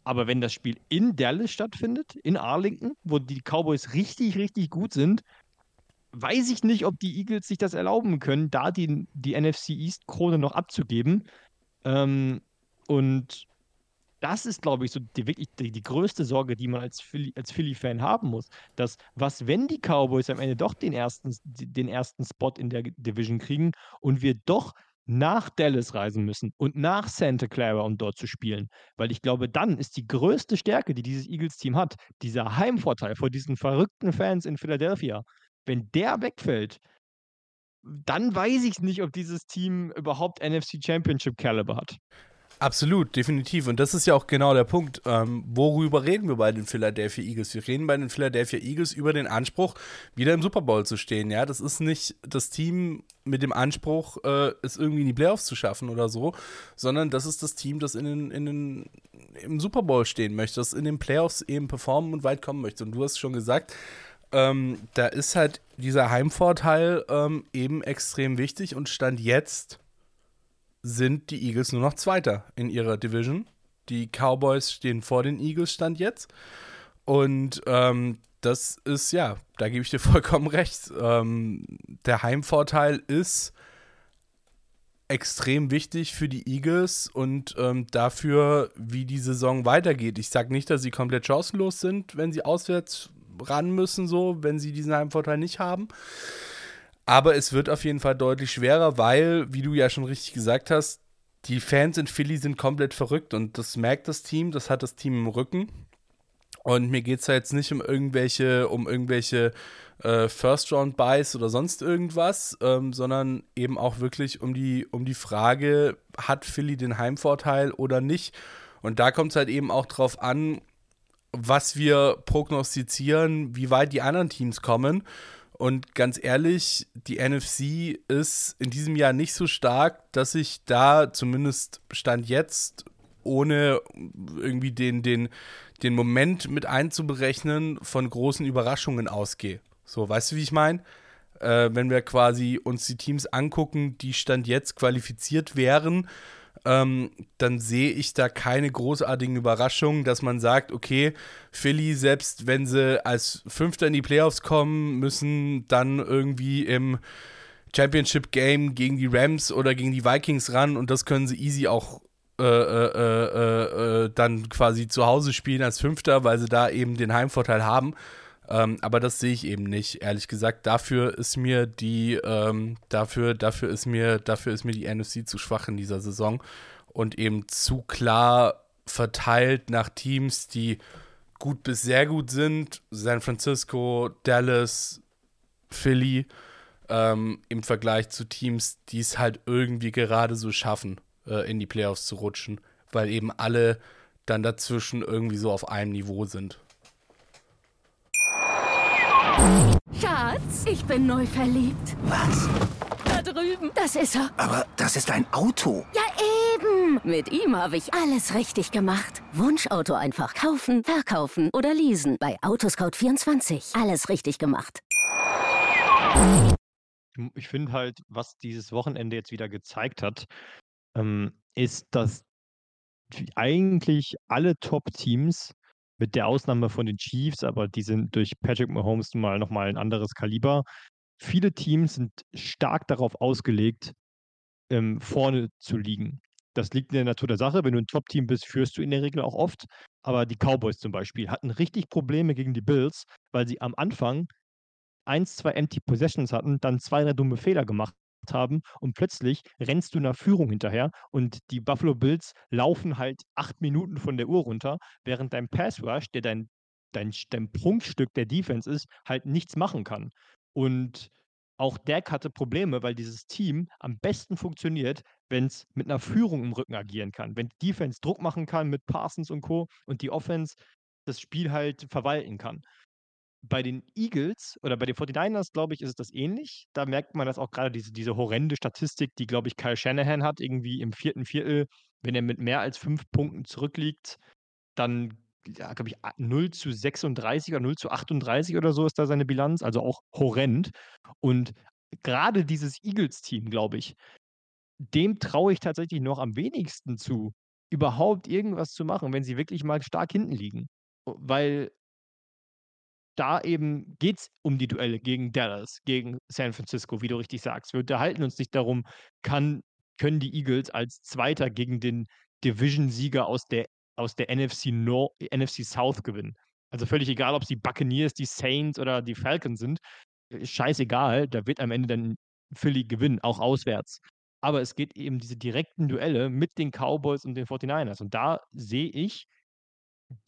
Aber wenn das Spiel in Dallas stattfindet, in Arlington, wo die Cowboys richtig, richtig gut sind, weiß ich nicht, ob die Eagles sich das erlauben können, da die, die NFC East Krone noch abzugeben. Ähm, und das ist, glaube ich, so die, wirklich die, die größte Sorge, die man als Philly, als Philly-Fan haben muss. Dass, was, wenn die Cowboys am Ende doch den ersten, den ersten Spot in der Division kriegen und wir doch nach Dallas reisen müssen und nach Santa Clara, um dort zu spielen. Weil ich glaube, dann ist die größte Stärke, die dieses Eagles-Team hat, dieser Heimvorteil vor diesen verrückten Fans in Philadelphia. Wenn der wegfällt, dann weiß ich nicht, ob dieses Team überhaupt NFC Championship Caliber hat. Absolut, definitiv. Und das ist ja auch genau der Punkt. Ähm, worüber reden wir bei den Philadelphia Eagles? Wir reden bei den Philadelphia Eagles über den Anspruch, wieder im Super Bowl zu stehen. Ja, das ist nicht das Team mit dem Anspruch, äh, es irgendwie in die Playoffs zu schaffen oder so, sondern das ist das Team, das in den, in den, im Super Bowl stehen möchte, das in den Playoffs eben performen und weit kommen möchte. Und du hast schon gesagt, ähm, da ist halt dieser Heimvorteil ähm, eben extrem wichtig und stand jetzt sind die Eagles nur noch Zweiter in ihrer Division. Die Cowboys stehen vor den Eagles, stand jetzt. Und ähm, das ist, ja, da gebe ich dir vollkommen recht. Ähm, der Heimvorteil ist extrem wichtig für die Eagles und ähm, dafür, wie die Saison weitergeht. Ich sage nicht, dass sie komplett chancenlos sind, wenn sie auswärts ran müssen, so, wenn sie diesen Heimvorteil nicht haben. Aber es wird auf jeden Fall deutlich schwerer, weil, wie du ja schon richtig gesagt hast, die Fans in Philly sind komplett verrückt und das merkt das Team, das hat das Team im Rücken. Und mir geht es da jetzt nicht um irgendwelche, um irgendwelche äh, First-Round-Buys oder sonst irgendwas, ähm, sondern eben auch wirklich um die, um die Frage, hat Philly den Heimvorteil oder nicht? Und da kommt es halt eben auch drauf an, was wir prognostizieren, wie weit die anderen Teams kommen. Und ganz ehrlich, die NFC ist in diesem Jahr nicht so stark, dass ich da zumindest Stand jetzt, ohne irgendwie den, den, den Moment mit einzuberechnen, von großen Überraschungen ausgehe. So, weißt du, wie ich meine? Äh, wenn wir quasi uns die Teams angucken, die Stand jetzt qualifiziert wären, ähm, dann sehe ich da keine großartigen Überraschungen, dass man sagt, okay, Philly, selbst wenn sie als Fünfter in die Playoffs kommen, müssen dann irgendwie im Championship Game gegen die Rams oder gegen die Vikings ran und das können sie easy auch äh, äh, äh, äh dann quasi zu Hause spielen als Fünfter, weil sie da eben den Heimvorteil haben. Ähm, aber das sehe ich eben nicht, ehrlich gesagt. Dafür ist mir die, ähm, dafür, dafür ist mir, dafür ist mir die NFC zu schwach in dieser Saison und eben zu klar verteilt nach Teams, die gut bis sehr gut sind. San Francisco, Dallas, Philly, ähm, im Vergleich zu Teams, die es halt irgendwie gerade so schaffen, äh, in die Playoffs zu rutschen, weil eben alle dann dazwischen irgendwie so auf einem Niveau sind. Schatz, ich bin neu verliebt. Was? Da drüben. Das ist er. Aber das ist ein Auto. Ja, eben. Mit ihm habe ich alles richtig gemacht. Wunschauto einfach kaufen, verkaufen oder leasen. Bei Autoscout24. Alles richtig gemacht. Ich finde halt, was dieses Wochenende jetzt wieder gezeigt hat, ähm, ist, dass eigentlich alle Top-Teams mit der Ausnahme von den Chiefs, aber die sind durch Patrick Mahomes mal nochmal ein anderes Kaliber. Viele Teams sind stark darauf ausgelegt, ähm, vorne zu liegen. Das liegt in der Natur der Sache. Wenn du ein Top-Team bist, führst du in der Regel auch oft. Aber die Cowboys zum Beispiel hatten richtig Probleme gegen die Bills, weil sie am Anfang eins, zwei Empty Possessions hatten, dann zwei, drei dumme Fehler gemacht haben und plötzlich rennst du einer Führung hinterher und die Buffalo Bills laufen halt acht Minuten von der Uhr runter, während dein Pass Rush, der dein, dein, dein Prunkstück der Defense ist, halt nichts machen kann. Und auch Dak hatte Probleme, weil dieses Team am besten funktioniert, wenn es mit einer Führung im Rücken agieren kann. Wenn die Defense Druck machen kann mit Parsons und Co. und die Offense das Spiel halt verwalten kann bei den Eagles oder bei den 49ers, glaube ich, ist es das ähnlich. Da merkt man das auch gerade diese, diese horrende Statistik, die, glaube ich, Kyle Shanahan hat, irgendwie im vierten Viertel, wenn er mit mehr als fünf Punkten zurückliegt, dann, ja, glaube ich, 0 zu 36 oder 0 zu 38 oder so ist da seine Bilanz, also auch horrend. Und gerade dieses Eagles-Team, glaube ich, dem traue ich tatsächlich noch am wenigsten zu, überhaupt irgendwas zu machen, wenn sie wirklich mal stark hinten liegen. Weil da eben geht es um die Duelle gegen Dallas, gegen San Francisco, wie du richtig sagst. Wir unterhalten uns nicht darum, kann, können die Eagles als Zweiter gegen den Division-Sieger aus der, aus der NFC, Nord, NFC South gewinnen. Also völlig egal, ob es die Buccaneers, die Saints oder die Falcons sind. Scheißegal, da wird am Ende dann Philly gewinnen, auch auswärts. Aber es geht eben diese direkten Duelle mit den Cowboys und den 49ers. Und da sehe ich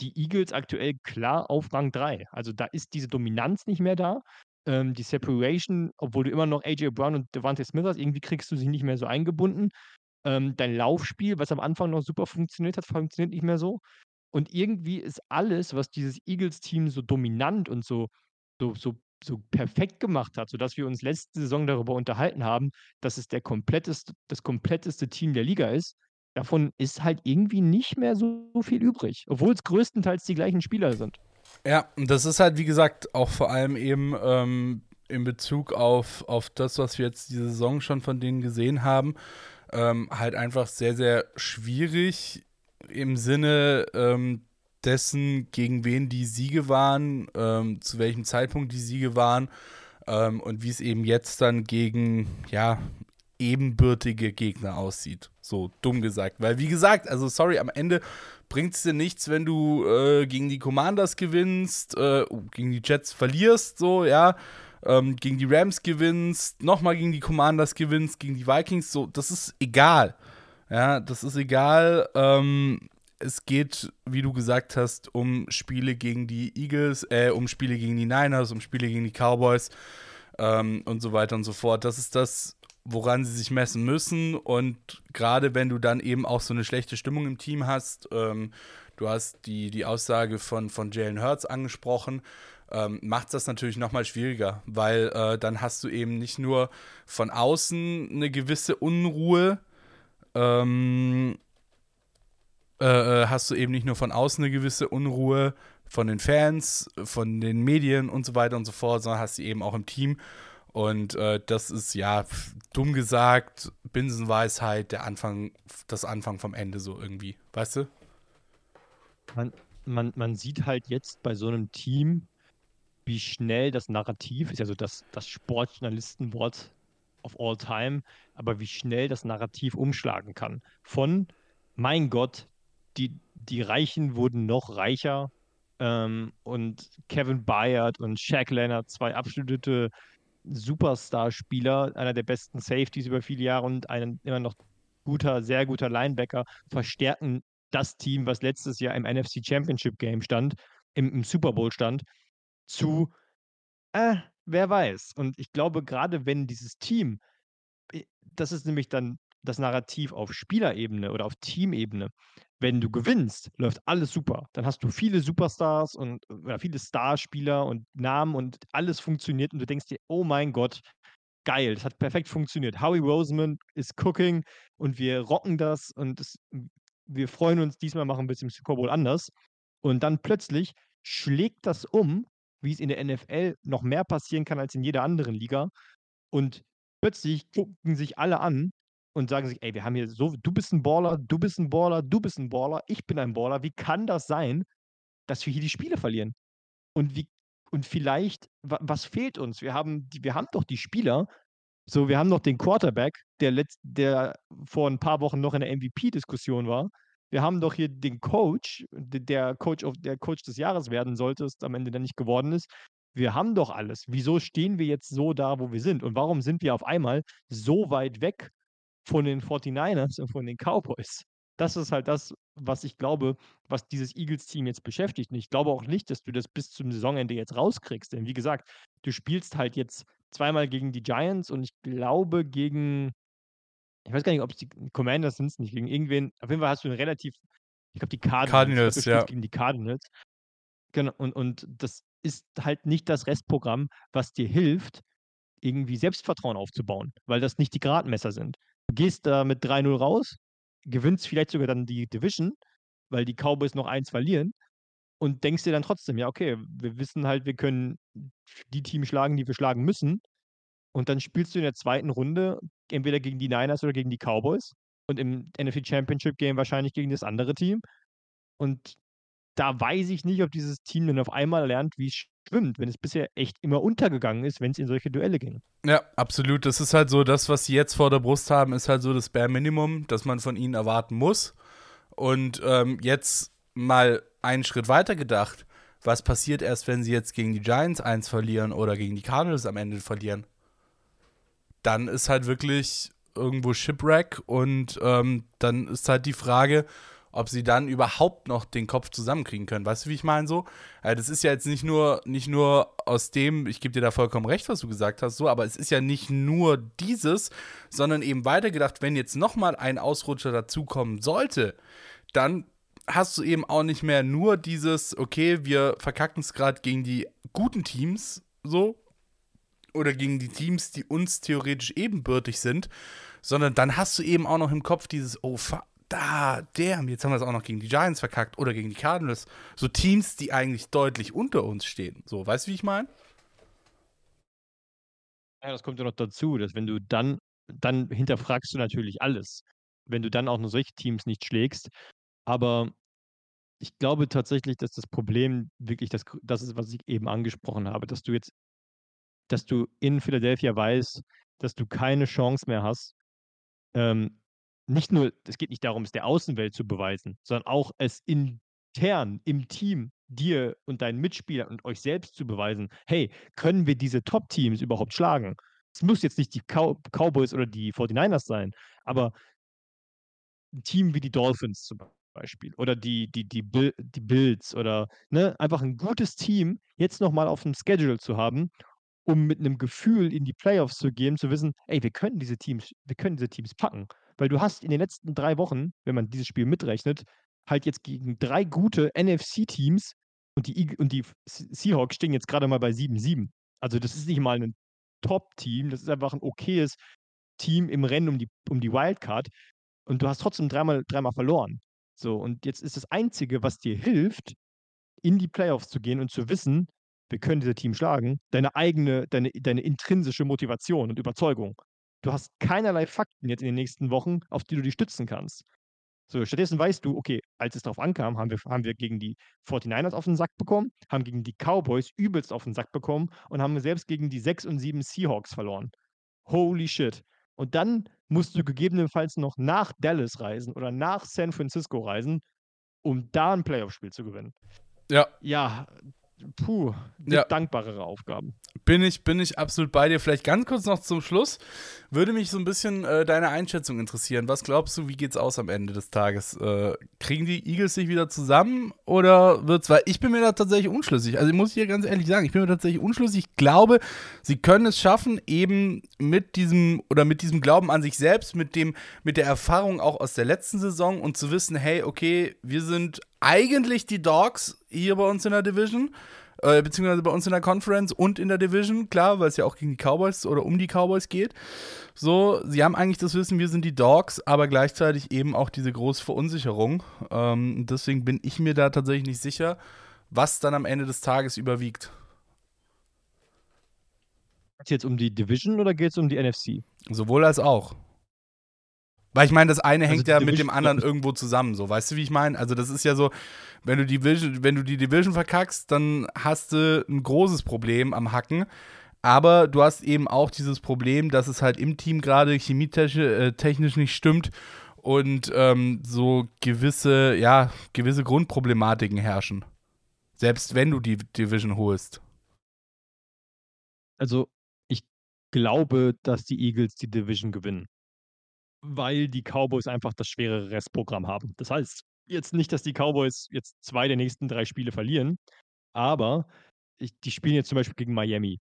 die Eagles aktuell klar auf Rang 3. Also da ist diese Dominanz nicht mehr da. Ähm, die Separation, obwohl du immer noch AJ Brown und Devante Smith hast, irgendwie kriegst du sie nicht mehr so eingebunden. Ähm, dein Laufspiel, was am Anfang noch super funktioniert hat, funktioniert nicht mehr so. Und irgendwie ist alles, was dieses Eagles-Team so dominant und so, so, so, so perfekt gemacht hat, sodass wir uns letzte Saison darüber unterhalten haben, dass es der kompletteste, das kompletteste Team der Liga ist, davon ist halt irgendwie nicht mehr so, viel übrig, obwohl es größtenteils die gleichen Spieler sind. Ja, und das ist halt, wie gesagt, auch vor allem eben ähm, in Bezug auf, auf das, was wir jetzt diese Saison schon von denen gesehen haben, ähm, halt einfach sehr, sehr schwierig im Sinne ähm, dessen, gegen wen die Siege waren, ähm, zu welchem Zeitpunkt die Siege waren ähm, und wie es eben jetzt dann gegen, ja, ebenbürtige Gegner aussieht. So dumm gesagt. Weil, wie gesagt, also sorry, am Ende bringt es dir nichts, wenn du äh, gegen die Commanders gewinnst, äh, gegen die Jets verlierst, so, ja, ähm, gegen die Rams gewinnst, nochmal gegen die Commanders gewinnst, gegen die Vikings, so, das ist egal. Ja, das ist egal. Ähm, es geht, wie du gesagt hast, um Spiele gegen die Eagles, äh, um Spiele gegen die Niners, um Spiele gegen die Cowboys ähm, und so weiter und so fort. Das ist das, woran sie sich messen müssen. Und gerade wenn du dann eben auch so eine schlechte Stimmung im Team hast, ähm, du hast die, die Aussage von, von Jalen Hurts angesprochen, ähm, macht das natürlich nochmal schwieriger, weil äh, dann hast du eben nicht nur von außen eine gewisse Unruhe, ähm, äh, äh hast du eben nicht nur von außen eine gewisse Unruhe von den Fans, von den Medien und so weiter und so fort, sondern hast du eben auch im Team. Und äh, das ist ja dumm gesagt, Binsenweisheit, der Anfang, das Anfang vom Ende so irgendwie, weißt du? Man, man, man sieht halt jetzt bei so einem Team, wie schnell das Narrativ, ist ja so das, das Sportjournalistenwort of all time, aber wie schnell das Narrativ umschlagen kann. Von, mein Gott, die, die Reichen wurden noch reicher ähm, und Kevin Bayard und Shaq Leonard, zwei absolute Superstar-Spieler, einer der besten Safeties über viele Jahre und ein immer noch guter, sehr guter Linebacker, verstärken das Team, was letztes Jahr im NFC Championship Game stand, im, im Super Bowl stand, zu, äh, wer weiß. Und ich glaube, gerade wenn dieses Team, das ist nämlich dann das Narrativ auf Spielerebene oder auf Teamebene, wenn du gewinnst, läuft alles super. Dann hast du viele Superstars und oder viele Starspieler und Namen und alles funktioniert und du denkst dir, oh mein Gott, geil, das hat perfekt funktioniert. Howie Roseman ist cooking und wir rocken das und das, wir freuen uns, diesmal machen wir es im Super Bowl anders. Und dann plötzlich schlägt das um, wie es in der NFL noch mehr passieren kann als in jeder anderen Liga. Und plötzlich gucken sich alle an und sagen sich, ey, wir haben hier so, du bist ein Baller, du bist ein Baller, du bist ein Baller, ich bin ein Baller. Wie kann das sein, dass wir hier die Spiele verlieren? Und wie, und vielleicht, was fehlt uns? Wir haben, wir haben doch die Spieler, so, wir haben noch den Quarterback, der, letzt, der vor ein paar Wochen noch in der MVP-Diskussion war. Wir haben doch hier den Coach, der Coach, of, der Coach des Jahres werden sollte, es am Ende dann nicht geworden ist. Wir haben doch alles. Wieso stehen wir jetzt so da, wo wir sind? Und warum sind wir auf einmal so weit weg von den 49ers und von den Cowboys. Das ist halt das, was ich glaube, was dieses Eagles-Team jetzt beschäftigt. Und ich glaube auch nicht, dass du das bis zum Saisonende jetzt rauskriegst. Denn wie gesagt, du spielst halt jetzt zweimal gegen die Giants und ich glaube gegen, ich weiß gar nicht, ob es die Commanders sind, nicht gegen irgendwen. Auf jeden Fall hast du einen relativ, ich glaube, die Cardinals. Cardinals, ja. Gegen die Cardinals. Genau, und, und das ist halt nicht das Restprogramm, was dir hilft, irgendwie Selbstvertrauen aufzubauen, weil das nicht die Gradmesser sind gehst da mit 3-0 raus, gewinnst vielleicht sogar dann die Division, weil die Cowboys noch eins verlieren und denkst dir dann trotzdem, ja, okay, wir wissen halt, wir können die Teams schlagen, die wir schlagen müssen. Und dann spielst du in der zweiten Runde entweder gegen die Niners oder gegen die Cowboys und im NFC Championship Game wahrscheinlich gegen das andere Team. Und da weiß ich nicht, ob dieses Team dann auf einmal lernt, wie es schwimmt, wenn es bisher echt immer untergegangen ist, wenn es in solche Duelle ging. Ja, absolut. Das ist halt so, das, was sie jetzt vor der Brust haben, ist halt so das Bare Minimum, das man von ihnen erwarten muss. Und ähm, jetzt mal einen Schritt weiter gedacht. Was passiert erst, wenn sie jetzt gegen die Giants eins verlieren oder gegen die Cardinals am Ende verlieren? Dann ist halt wirklich irgendwo Shipwreck und ähm, dann ist halt die Frage, ob sie dann überhaupt noch den Kopf zusammenkriegen können. Weißt du, wie ich meine so? Also das ist ja jetzt nicht nur, nicht nur aus dem, ich gebe dir da vollkommen recht, was du gesagt hast, so, aber es ist ja nicht nur dieses, sondern eben weitergedacht, wenn jetzt nochmal ein Ausrutscher dazukommen sollte, dann hast du eben auch nicht mehr nur dieses, okay, wir verkacken es gerade gegen die guten Teams, so, oder gegen die Teams, die uns theoretisch ebenbürtig sind, sondern dann hast du eben auch noch im Kopf dieses, oh, fuck, da, der, jetzt haben wir es auch noch gegen die Giants verkackt oder gegen die Cardinals. So Teams, die eigentlich deutlich unter uns stehen. So, weißt du, wie ich meine? Ja, das kommt ja noch dazu, dass wenn du dann, dann hinterfragst du natürlich alles. Wenn du dann auch nur solche Teams nicht schlägst. Aber ich glaube tatsächlich, dass das Problem wirklich das, das ist, was ich eben angesprochen habe, dass du jetzt, dass du in Philadelphia weißt, dass du keine Chance mehr hast, ähm, nicht nur, es geht nicht darum, es der Außenwelt zu beweisen, sondern auch es intern im Team dir und deinen Mitspielern und euch selbst zu beweisen, hey, können wir diese Top-Teams überhaupt schlagen? Es muss jetzt nicht die Cow Cowboys oder die 49ers sein, aber ein Team wie die Dolphins zum Beispiel oder die, die, die, Bill, die Bills oder ne, einfach ein gutes Team jetzt nochmal auf dem Schedule zu haben, um mit einem Gefühl in die Playoffs zu gehen, zu wissen, ey, wir können diese Teams, wir können diese Teams packen. Weil du hast in den letzten drei Wochen, wenn man dieses Spiel mitrechnet, halt jetzt gegen drei gute NFC-Teams und die, und die Seahawks stehen jetzt gerade mal bei 7-7. Also das ist nicht mal ein Top-Team, das ist einfach ein okayes Team im Rennen um die, um die Wildcard. Und du hast trotzdem dreimal, dreimal verloren. So, und jetzt ist das Einzige, was dir hilft, in die Playoffs zu gehen und zu wissen, wir können diese Team schlagen, deine eigene, deine, deine intrinsische Motivation und Überzeugung. Du hast keinerlei Fakten jetzt in den nächsten Wochen, auf die du dich stützen kannst. So, stattdessen weißt du, okay, als es darauf ankam, haben wir, haben wir gegen die 49ers auf den Sack bekommen, haben gegen die Cowboys übelst auf den Sack bekommen und haben selbst gegen die 6 und 7 Seahawks verloren. Holy shit. Und dann musst du gegebenenfalls noch nach Dallas reisen oder nach San Francisco reisen, um da ein Playoff-Spiel zu gewinnen. Ja. Ja, puh, Ja. dankbarere Aufgaben. Bin ich, bin ich absolut bei dir. Vielleicht ganz kurz noch zum Schluss. Würde mich so ein bisschen äh, deine Einschätzung interessieren. Was glaubst du, wie geht's aus am Ende des Tages? Äh, kriegen die Eagles sich wieder zusammen oder wird's, weil ich bin mir da tatsächlich unschlüssig. Also ich muss hier ganz ehrlich sagen, ich bin mir tatsächlich unschlüssig. Ich glaube, sie können es schaffen, eben mit diesem oder mit diesem Glauben an sich selbst, mit dem, mit der Erfahrung auch aus der letzten Saison und zu wissen, hey, okay, wir sind eigentlich die Dogs hier bei uns in der Division äh, beziehungsweise bei uns in der Conference und in der Division, klar, weil es ja auch gegen die Cowboys oder um die Cowboys geht. So, sie haben eigentlich das Wissen, wir sind die Dogs, aber gleichzeitig eben auch diese große Verunsicherung. Ähm, deswegen bin ich mir da tatsächlich nicht sicher, was dann am Ende des Tages überwiegt. Geht es jetzt um die Division oder geht es um die NFC? Sowohl als auch. Weil ich meine, das eine Also hängt die ja mit dem anderen irgendwo zusammen, so, weißt du, wie ich meine? Also das ist ja so, wenn du die Division, wenn du die Division verkackst, dann hast du ein großes Problem am Hacken. Aber du hast eben auch dieses Problem, dass es halt im Team gerade chemietechnisch äh, nicht stimmt und ähm, so gewisse, ja, gewisse Grundproblematiken herrschen. Selbst wenn du die Division holst. Also, ich glaube, dass die Eagles die Division gewinnen. Weil die Cowboys einfach das schwerere Restprogramm haben. Das heißt jetzt nicht, dass die Cowboys jetzt zwei der nächsten drei Spiele verlieren, aber ich, die spielen jetzt zum Beispiel gegen Miami.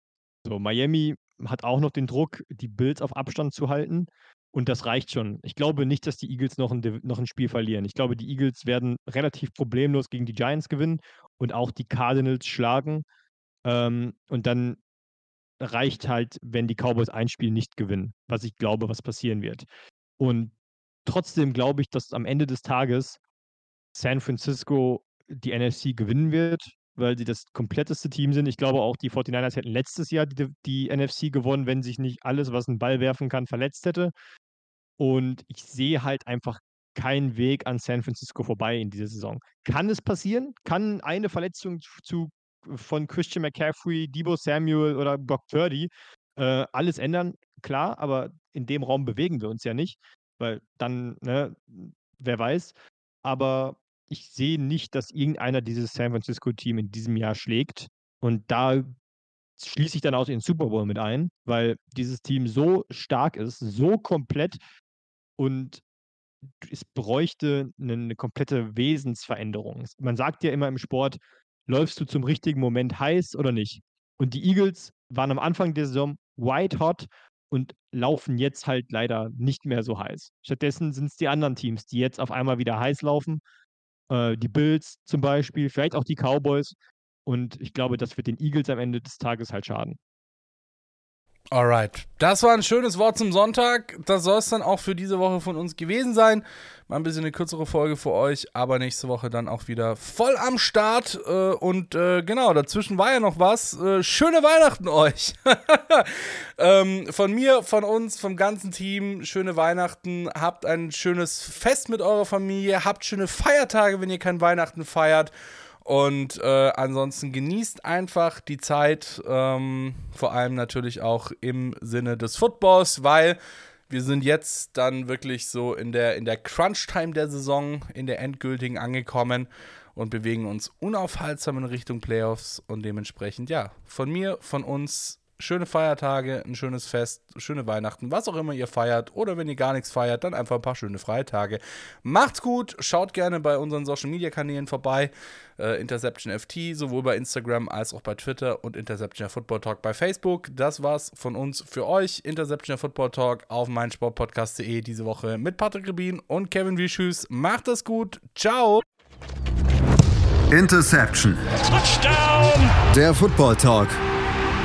So, Miami hat auch noch den Druck, die Bills auf Abstand zu halten. Und das reicht schon. Ich glaube nicht, dass die Eagles noch ein, noch ein Spiel verlieren. Ich glaube, die Eagles werden relativ problemlos gegen die Giants gewinnen und auch die Cardinals schlagen. Ähm, und dann reicht halt, wenn die Cowboys ein Spiel nicht gewinnen, was ich glaube, was passieren wird. Und trotzdem glaube ich, dass am Ende des Tages San Francisco die NFC gewinnen wird, weil sie das kompletteste Team sind. Ich glaube auch, die 49ers hätten letztes Jahr die, die NFC gewonnen, wenn sich nicht alles, was einen Ball werfen kann, verletzt hätte. Und ich sehe halt einfach keinen Weg an San Francisco vorbei in dieser Saison. Kann es passieren? Kann eine Verletzung zu, von Christian McCaffrey, Debo Samuel oder Brock Purdy äh, alles ändern? Klar, aber in dem Raum bewegen wir uns ja nicht, weil dann, ne, wer weiß. Aber ich sehe nicht, dass irgendeiner dieses San Francisco-Team in diesem Jahr schlägt. Und da schließe ich dann auch den Super Bowl mit ein, weil dieses Team so stark ist, so komplett und es bräuchte eine, eine komplette Wesensveränderung. Es- Man sagt ja immer im Sport, läufst du zum richtigen Moment heiß oder nicht? Und die Eagles waren am Anfang der Saison white hot und laufen jetzt halt leider nicht mehr so heiß. Stattdessen sind es die anderen Teams, die jetzt auf einmal wieder heiß laufen. Äh, die Bills zum Beispiel, vielleicht auch die Cowboys. Und ich glaube, das wird den Eagles am Ende des Tages halt schaden. Alright, das war ein schönes Wort zum Sonntag. Das soll es dann auch für diese Woche von uns gewesen sein. Mal ein bisschen eine kürzere Folge für euch, aber nächste Woche dann auch wieder voll am Start. Äh, und äh, genau, dazwischen war ja noch was. Äh, schöne Weihnachten euch. ähm, von mir, von uns, vom ganzen Team, schöne Weihnachten. Habt ein schönes Fest mit eurer Familie. Habt schöne Feiertage, wenn ihr kein Weihnachten feiert. Und äh, ansonsten genießt einfach die Zeit, ähm, vor allem natürlich auch im Sinne des Footballs, weil Wir sind jetzt dann wirklich so in der, in der Crunch-Time der Saison, in der endgültigen angekommen und bewegen uns unaufhaltsam in Richtung Playoffs und dementsprechend, ja, von mir, von uns schöne Feiertage, ein schönes Fest, schöne Weihnachten, was auch immer ihr feiert. Oder wenn ihr gar nichts feiert, dann einfach ein paar schöne Freitage. Macht's gut, schaut gerne bei unseren Social Media Kanälen vorbei. Äh, Interception FT, sowohl bei Instagram als auch bei Twitter und Interception Football Talk bei Facebook. Das war's von uns für euch. Interception Football Talk auf meinsportpodcast.de diese Woche mit Patrick Rubin und Kevin Wischüs. Macht es gut. Ciao. Interception. Touchdown. Der Football Talk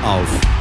auf